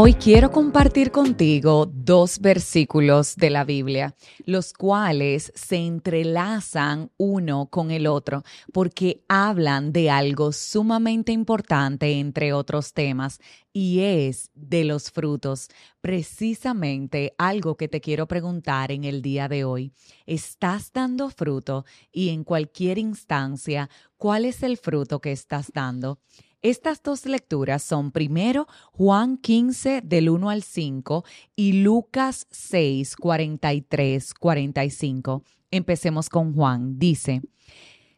Hoy quiero compartir contigo dos versículos de la Biblia, los cuales se entrelazan uno con el otro porque hablan de algo sumamente importante entre otros temas y es de los frutos. Precisamente algo que te quiero preguntar en el día de hoy. ¿Estás dando fruto? Y en cualquier instancia, ¿cuál es el fruto que estás dando? Estas dos lecturas son primero Juan 15 del 1 al 5 y Lucas 6, 43, 45. Empecemos con Juan. Dice,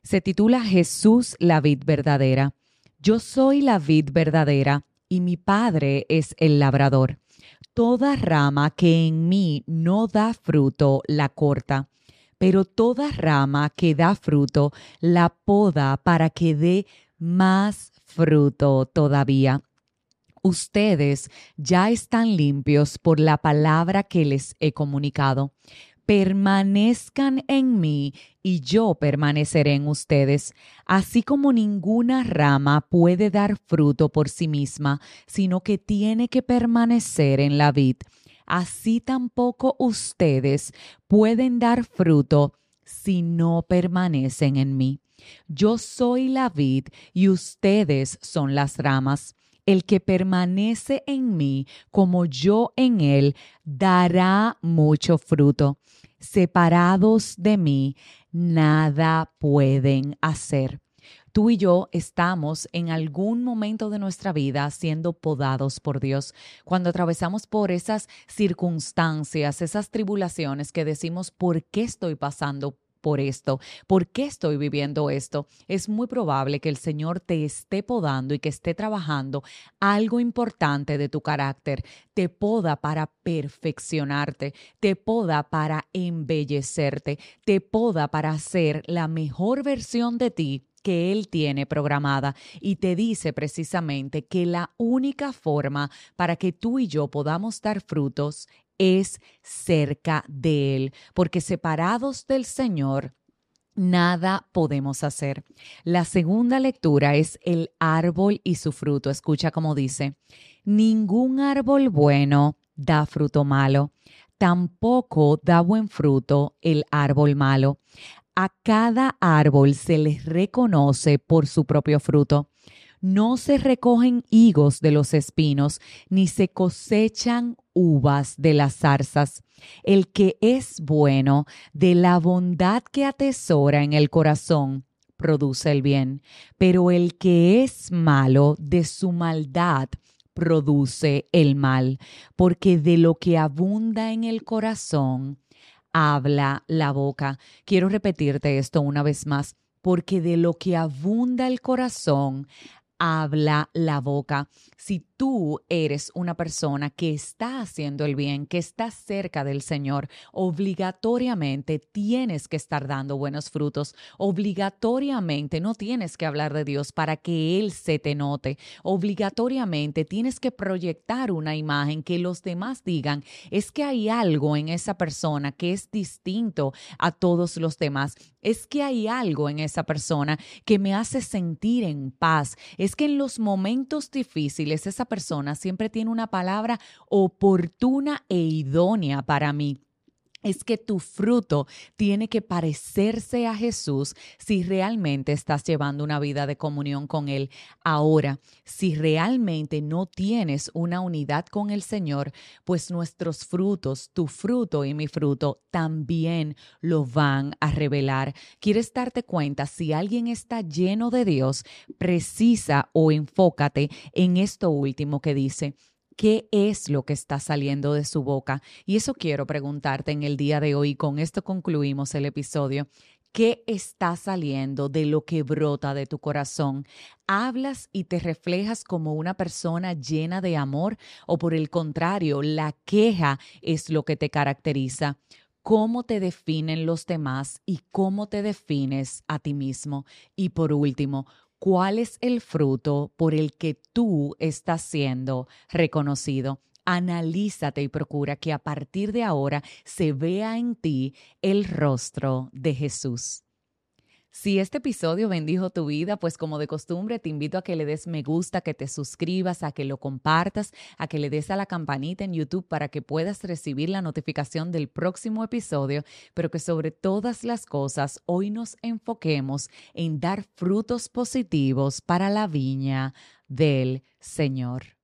se titula Jesús la vid verdadera. Yo soy la vid verdadera y mi Padre es el labrador. Toda rama que en mí no da fruto la corta, pero toda rama que da fruto la poda para que dé más fruto todavía. Ustedes ya están limpios por la palabra que les he comunicado. Permanezcan en mí y yo permaneceré en ustedes, así como ninguna rama puede dar fruto por sí misma, sino que tiene que permanecer en la vid. Así tampoco ustedes pueden dar fruto si no permanecen en mí. Yo soy la vid y ustedes son las ramas. El que permanece en mí como yo en él, dará mucho fruto. Separados de mí, nada pueden hacer. Tú y yo estamos en algún momento de nuestra vida siendo podados por Dios. Cuando atravesamos por esas circunstancias, esas tribulaciones que decimos, ¿por qué estoy pasando por esto? ¿Por qué estoy viviendo esto? Es muy probable que el Señor te esté podando y que esté trabajando algo importante de tu carácter. Te poda para perfeccionarte, te poda para embellecerte, te poda para ser la mejor versión de ti que Él tiene programada y te dice precisamente que la única forma para que tú y yo podamos dar frutos es cerca de Él, porque separados del Señor, nada podemos hacer. La segunda lectura es el árbol y su fruto. Escucha cómo dice, ningún árbol bueno da fruto malo, tampoco da buen fruto el árbol malo. A cada árbol se les reconoce por su propio fruto. No se recogen higos de los espinos, ni se cosechan uvas de las zarzas. El que es bueno, de la bondad que atesora en el corazón, produce el bien, pero el que es malo, de su maldad, produce el mal, porque de lo que abunda en el corazón, habla la boca. Quiero repetirte esto una vez más, porque de lo que abunda el corazón, habla la boca. Si tú eres una persona que está haciendo el bien, que está cerca del Señor, obligatoriamente tienes que estar dando buenos frutos. Obligatoriamente no tienes que hablar de Dios para que Él se te note. Obligatoriamente tienes que proyectar una imagen que los demás digan, es que hay algo en esa persona que es distinto a todos los demás. Es que hay algo en esa persona que me hace sentir en paz. Es que en los momentos difíciles, esa persona siempre tiene una palabra oportuna e idónea para mí es que tu fruto tiene que parecerse a Jesús si realmente estás llevando una vida de comunión con Él. Ahora, si realmente no tienes una unidad con el Señor, pues nuestros frutos, tu fruto y mi fruto, también lo van a revelar. ¿Quieres darte cuenta si alguien está lleno de Dios? Precisa o enfócate en esto último que dice qué es lo que está saliendo de su boca. Y eso quiero preguntarte en el día de hoy. Con esto concluimos el episodio. ¿Qué está saliendo de lo que brota de tu corazón? ¿Hablas y te reflejas como una persona llena de amor o por el contrario, la queja es lo que te caracteriza? cómo te definen los demás y cómo te defines a ti mismo. Y por último, cuál es el fruto por el que tú estás siendo reconocido. Analízate y procura que a partir de ahora se vea en ti el rostro de Jesús. Si este episodio bendijo tu vida, pues como de costumbre te invito a que le des me gusta, que te suscribas, a que lo compartas, a que le des a la campanita en YouTube para que puedas recibir la notificación del próximo episodio, pero que sobre todas las cosas hoy nos enfoquemos en dar frutos positivos para la viña del Señor.